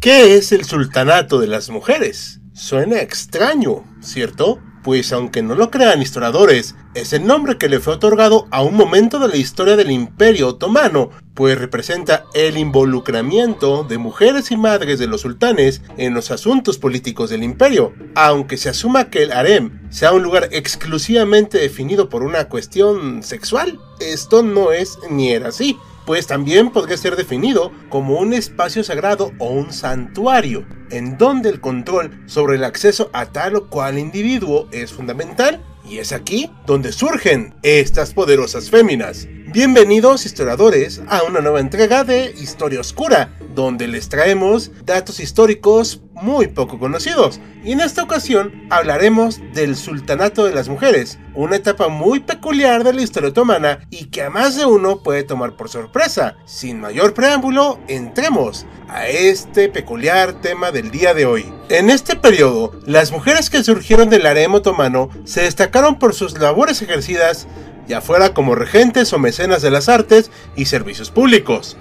¿Qué es el sultanato de las mujeres? Suena extraño, ¿cierto? Pues aunque no lo crean historiadores, es el nombre que le fue otorgado a un momento de la historia del Imperio Otomano, pues representa el involucramiento de mujeres y madres de los sultanes en los asuntos políticos del imperio. Aunque se asuma que el harem sea un lugar exclusivamente definido por una cuestión sexual, esto no es ni era así pues también podría ser definido como un espacio sagrado o un santuario, en donde el control sobre el acceso a tal o cual individuo es fundamental, y es aquí donde surgen estas poderosas féminas. Bienvenidos historiadores a una nueva entrega de Historia Oscura, donde les traemos datos históricos muy poco conocidos. Y en esta ocasión hablaremos del Sultanato de las Mujeres, una etapa muy peculiar de la historia otomana y que a más de uno puede tomar por sorpresa. Sin mayor preámbulo, entremos a este peculiar tema del día de hoy. En este periodo, las mujeres que surgieron del harem otomano se destacaron por sus labores ejercidas ya fuera como regentes o mecenas de las artes y servicios públicos.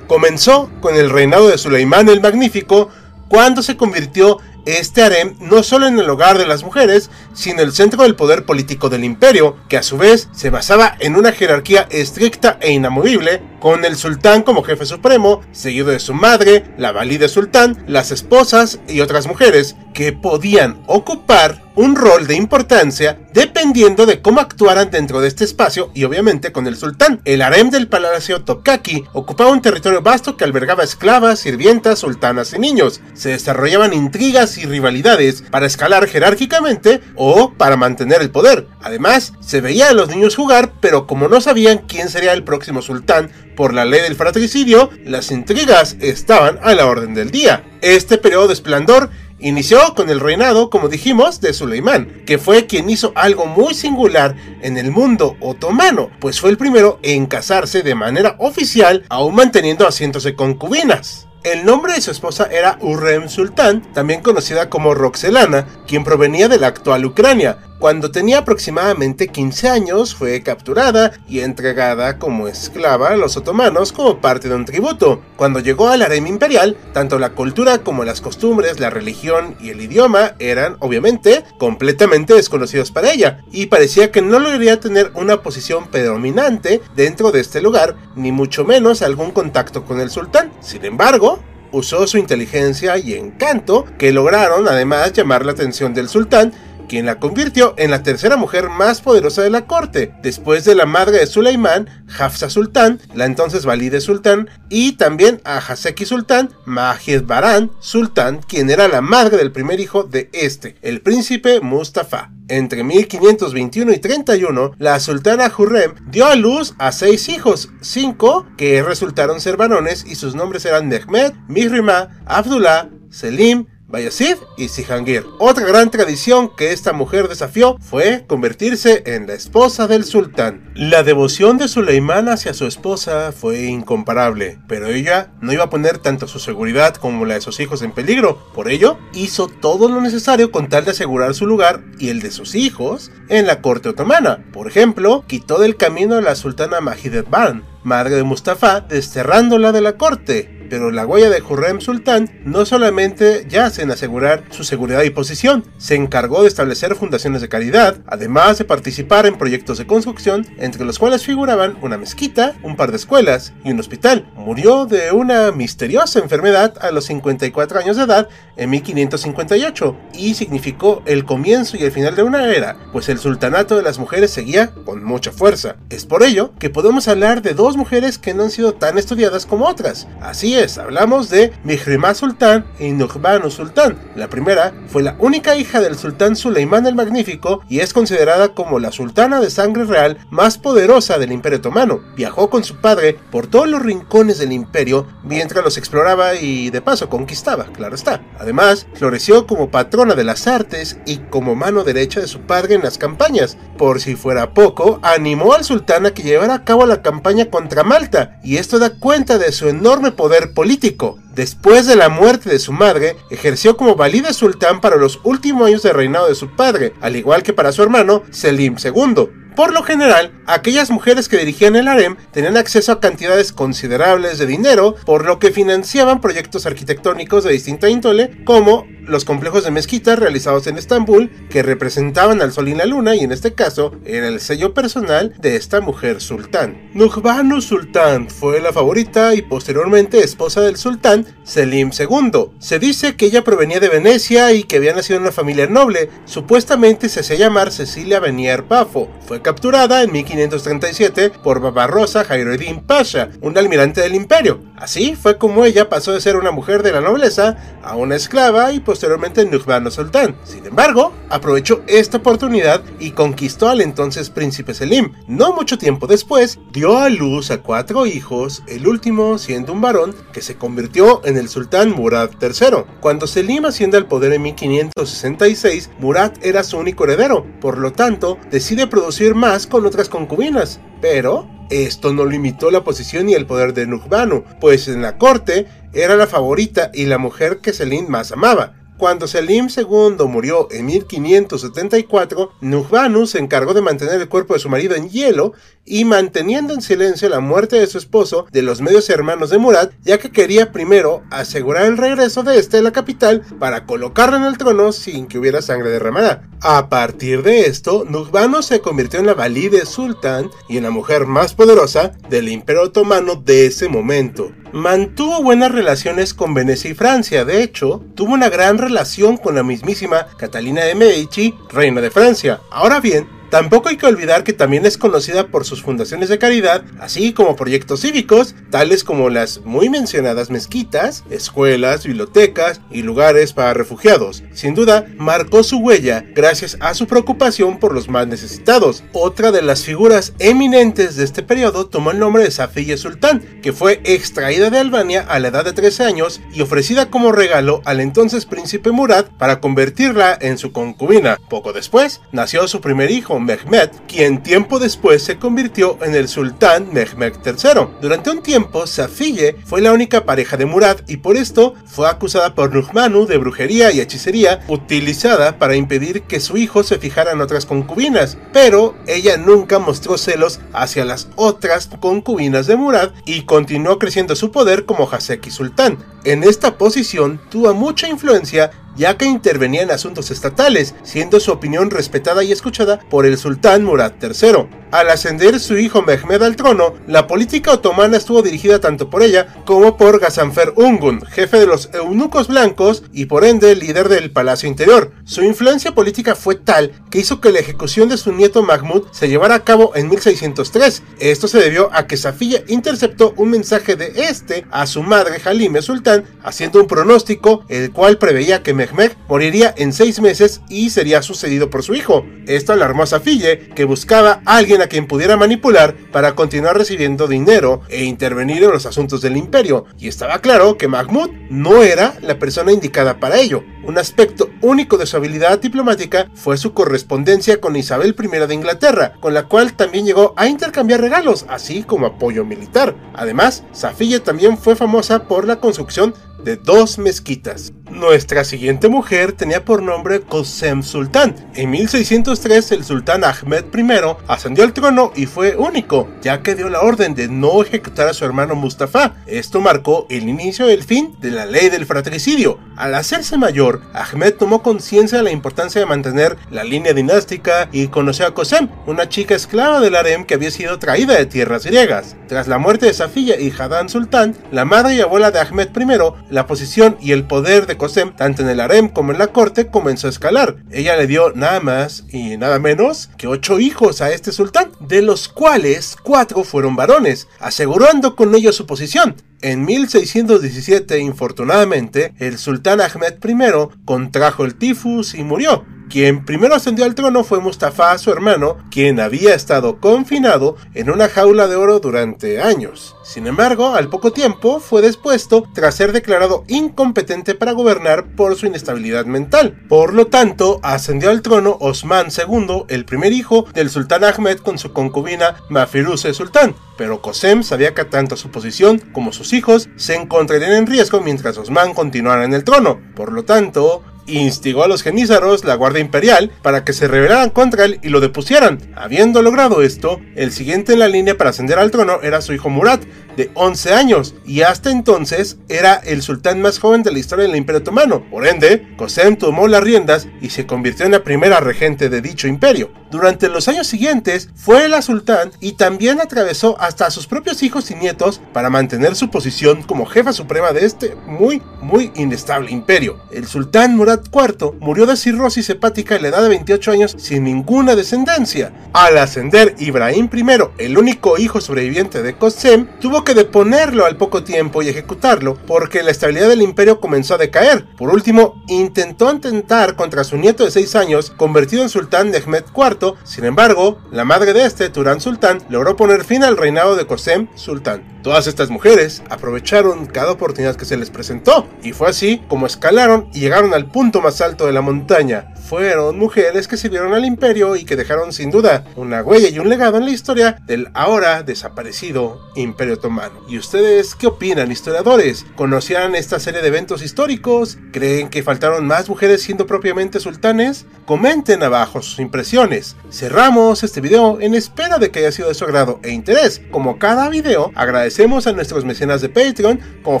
Comenzó con el reinado de Suleimán el Magnífico, cuando se convirtió este harem no solo en el hogar de las mujeres, sino el centro del poder político del imperio, que a su vez se basaba en una jerarquía estricta e inamovible, con el sultán como jefe supremo, seguido de su madre, la valide sultán, las esposas y otras mujeres, que podían ocupar un rol de importancia dependiendo de cómo actuaran dentro de este espacio y obviamente con el sultán. El harem del palacio Topkaki ocupaba un territorio vasto que albergaba esclavas, sirvientas, sultanas y niños. Se desarrollaban intrigas y rivalidades para escalar jerárquicamente o para mantener el poder. Además, se veía a los niños jugar, pero como no sabían quién sería el próximo sultán por la ley del fratricidio, las intrigas estaban a la orden del día. Este periodo de esplendor Inició con el reinado, como dijimos, de Suleimán, que fue quien hizo algo muy singular en el mundo otomano, pues fue el primero en casarse de manera oficial, aún manteniendo asientos de concubinas. El nombre de su esposa era Urrem Sultán, también conocida como Roxelana, quien provenía de la actual Ucrania, cuando tenía aproximadamente 15 años fue capturada y entregada como esclava a los otomanos como parte de un tributo. Cuando llegó al harem imperial, tanto la cultura como las costumbres, la religión y el idioma eran, obviamente, completamente desconocidos para ella, y parecía que no lograría tener una posición predominante dentro de este lugar, ni mucho menos algún contacto con el sultán. Sin embargo, usó su inteligencia y encanto que lograron además llamar la atención del sultán quien la convirtió en la tercera mujer más poderosa de la corte, después de la madre de Sulaimán, Hafsa Sultán, la entonces Valide Sultán, y también a Haseki Sultán, Mahid Baran Sultán, quien era la madre del primer hijo de este, el príncipe Mustafa. Entre 1521 y 31, la sultana Hurrem dio a luz a seis hijos, cinco que resultaron ser varones y sus nombres eran Mehmed, Mihrima, Abdullah, Selim, Bayezid y Sihangir. Otra gran tradición que esta mujer desafió fue convertirse en la esposa del sultán. La devoción de Suleimán hacia su esposa fue incomparable, pero ella no iba a poner tanto su seguridad como la de sus hijos en peligro. Por ello, hizo todo lo necesario con tal de asegurar su lugar y el de sus hijos en la corte otomana. Por ejemplo, quitó del camino a la sultana Mahidet Ban, madre de Mustafa, desterrándola de la corte pero la huella de Hurrem Sultán no solamente yace en asegurar su seguridad y posición, se encargó de establecer fundaciones de caridad, además de participar en proyectos de construcción, entre los cuales figuraban una mezquita, un par de escuelas y un hospital. Murió de una misteriosa enfermedad a los 54 años de edad en 1558 y significó el comienzo y el final de una era, pues el sultanato de las mujeres seguía con mucha fuerza. Es por ello que podemos hablar de dos mujeres que no han sido tan estudiadas como otras. Así hablamos de Mihrimah Sultán y Nuhbanu Sultán. La primera fue la única hija del sultán Suleimán el Magnífico y es considerada como la sultana de sangre real más poderosa del Imperio Otomano. Viajó con su padre por todos los rincones del imperio mientras los exploraba y de paso conquistaba, claro está. Además, floreció como patrona de las artes y como mano derecha de su padre en las campañas. Por si fuera poco, animó al sultán a que llevara a cabo la campaña contra Malta, y esto da cuenta de su enorme poder político. Después de la muerte de su madre, ejerció como valide sultán para los últimos años de reinado de su padre, al igual que para su hermano Selim II. Por lo general, aquellas mujeres que dirigían el harem tenían acceso a cantidades considerables de dinero, por lo que financiaban proyectos arquitectónicos de distinta índole, como los complejos de mezquitas realizados en Estambul, que representaban al sol y la luna, y en este caso era el sello personal de esta mujer sultán. Nuhbanu Sultán fue la favorita y posteriormente esposa del sultán Selim II. Se dice que ella provenía de Venecia y que había nacido en una familia noble, supuestamente se hacía llamar Cecilia Benier Pafo. Fue capturada en 1537 por Barbarossa Jaireddin Pasha, un almirante del imperio. Así fue como ella pasó de ser una mujer de la nobleza a una esclava y posteriormente Nuhbanu Sultán. Sin embargo, aprovechó esta oportunidad y conquistó al entonces príncipe Selim. No mucho tiempo después, dio a luz a cuatro hijos, el último siendo un varón que se convirtió en el sultán Murad III. Cuando Selim asciende al poder en 1566, Murad era su único heredero, por lo tanto, decide producir más con otras concubinas. Pero esto no limitó la posición y el poder de Nuhbanu, pues en la corte era la favorita y la mujer que Selim más amaba. Cuando Selim II murió en 1574, Nuhbanu se encargó de mantener el cuerpo de su marido en hielo y manteniendo en silencio la muerte de su esposo de los medios hermanos de Murad, ya que quería primero asegurar el regreso de este a la capital para colocarlo en el trono sin que hubiera sangre derramada. A partir de esto, Nuhbanu se convirtió en la valide sultán y en la mujer más poderosa del imperio otomano de ese momento. Mantuvo buenas relaciones con Venecia y Francia, de hecho, tuvo una gran relación con la mismísima Catalina de Medici, reina de Francia. Ahora bien, Tampoco hay que olvidar que también es conocida por sus fundaciones de caridad, así como proyectos cívicos, tales como las muy mencionadas mezquitas, escuelas, bibliotecas y lugares para refugiados. Sin duda, marcó su huella gracias a su preocupación por los más necesitados. Otra de las figuras eminentes de este periodo tomó el nombre de Safiye Sultán, que fue extraída de Albania a la edad de 13 años y ofrecida como regalo al entonces príncipe Murad para convertirla en su concubina. Poco después, nació su primer hijo, Mehmed, quien tiempo después se convirtió en el sultán Mehmed III. Durante un tiempo, Safiye fue la única pareja de Murad y por esto fue acusada por Nuhmanu de brujería y hechicería utilizada para impedir que su hijo se fijara en otras concubinas, pero ella nunca mostró celos hacia las otras concubinas de Murad y continuó creciendo su poder como Haseki Sultán. En esta posición tuvo mucha influencia ya que intervenía en asuntos estatales, siendo su opinión respetada y escuchada por el sultán Murad III. Al ascender su hijo Mehmed al trono, la política otomana estuvo dirigida tanto por ella como por Gazanfer Ungun, jefe de los eunucos blancos y por ende líder del palacio interior. Su influencia política fue tal que hizo que la ejecución de su nieto Mahmud se llevara a cabo en 1603. Esto se debió a que Safiya interceptó un mensaje de este a su madre Halime Sultán, haciendo un pronóstico el cual preveía que Mehmed moriría en seis meses y sería sucedido por su hijo. Esto alarmó a Safiye, que buscaba a alguien a quien pudiera manipular para continuar recibiendo dinero e intervenir en los asuntos del imperio, y estaba claro que Mahmud no era la persona indicada para ello. Un aspecto único de su habilidad diplomática fue su correspondencia con Isabel I de Inglaterra, con la cual también llegó a intercambiar regalos, así como apoyo militar. Además, Safiye también fue famosa por la construcción de dos mezquitas. Nuestra siguiente mujer tenía por nombre Qosem Sultan. En 1603 el sultán Ahmed I ascendió al trono y fue único, ya que dio la orden de no ejecutar a su hermano Mustafa. Esto marcó el inicio del fin de la ley del fratricidio. Al hacerse mayor, Ahmed tomó conciencia de la importancia de mantener la línea dinástica y conoció a Qosem, una chica esclava del harem que había sido traída de tierras griegas. Tras la muerte de Safiya y Hadan Sultán, la madre y abuela de Ahmed I, la posición y el poder de Qosem, tanto en el harem como en la corte, comenzó a escalar. Ella le dio nada más y nada menos que ocho hijos a este sultán, de los cuales cuatro fueron varones, asegurando con ello su posición. En 1617, infortunadamente, el sultán Ahmed I contrajo el tifus y murió. Quien primero ascendió al trono fue Mustafa, su hermano, quien había estado confinado en una jaula de oro durante años. Sin embargo, al poco tiempo fue despuesto tras ser declarado incompetente para gobernar por su inestabilidad mental. Por lo tanto, ascendió al trono Osman II, el primer hijo del sultán Ahmed con su concubina Mafiruse Sultán. Pero Qosem sabía que tanto su posición como sus hijos se encontrarían en riesgo mientras Osman continuara en el trono. Por lo tanto, instigó a los genízaros, la Guardia Imperial, para que se rebelaran contra él y lo depusieran. Habiendo logrado esto, el siguiente en la línea para ascender al trono era su hijo Murat, de 11 años, y hasta entonces era el sultán más joven de la historia del Imperio Otomano. Por ende, Qosem tomó las riendas y se convirtió en la primera regente de dicho imperio. Durante los años siguientes fue la sultán y también atravesó hasta a sus propios hijos y nietos para mantener su posición como jefa suprema de este muy, muy inestable imperio. El sultán IV murió de cirrosis hepática a la edad de 28 años sin ninguna descendencia. Al ascender Ibrahim I, el único hijo sobreviviente de Qosem, tuvo que deponerlo al poco tiempo y ejecutarlo porque la estabilidad del imperio comenzó a decaer. Por último, intentó atentar contra su nieto de 6 años, convertido en sultán de Ahmed IV, sin embargo, la madre de este, Turán Sultán, logró poner fin al reinado de Qosem Sultán. Todas estas mujeres aprovecharon cada oportunidad que se les presentó, y fue así como escalaron y llegaron al punto más alto de la montaña. Fueron mujeres que sirvieron al imperio y que dejaron sin duda una huella y un legado en la historia del ahora desaparecido Imperio Otomano. ¿Y ustedes qué opinan, historiadores? ¿Conocían esta serie de eventos históricos? ¿Creen que faltaron más mujeres siendo propiamente sultanes? Comenten abajo sus impresiones. Cerramos este video en espera de que haya sido de su agrado e interés. Como cada video, agradecemos a nuestros mecenas de Patreon, como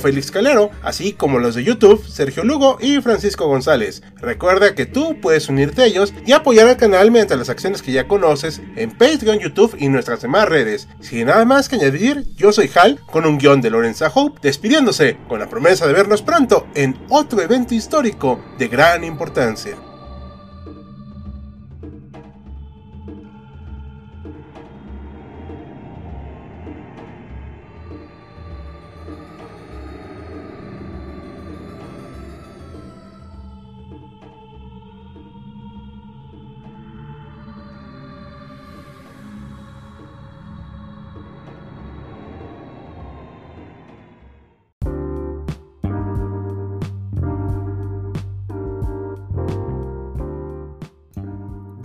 Félix Calero, así como los de YouTube, Sergio Lugo y Francisco González. Recuerda que tú unirte a ellos y apoyar al canal mediante las acciones que ya conoces en Patreon, YouTube y nuestras demás redes. Sin nada más que añadir, yo soy Hal, con un guion de Lorenza Hope, despidiéndose con la promesa de vernos pronto en otro evento histórico de gran importancia.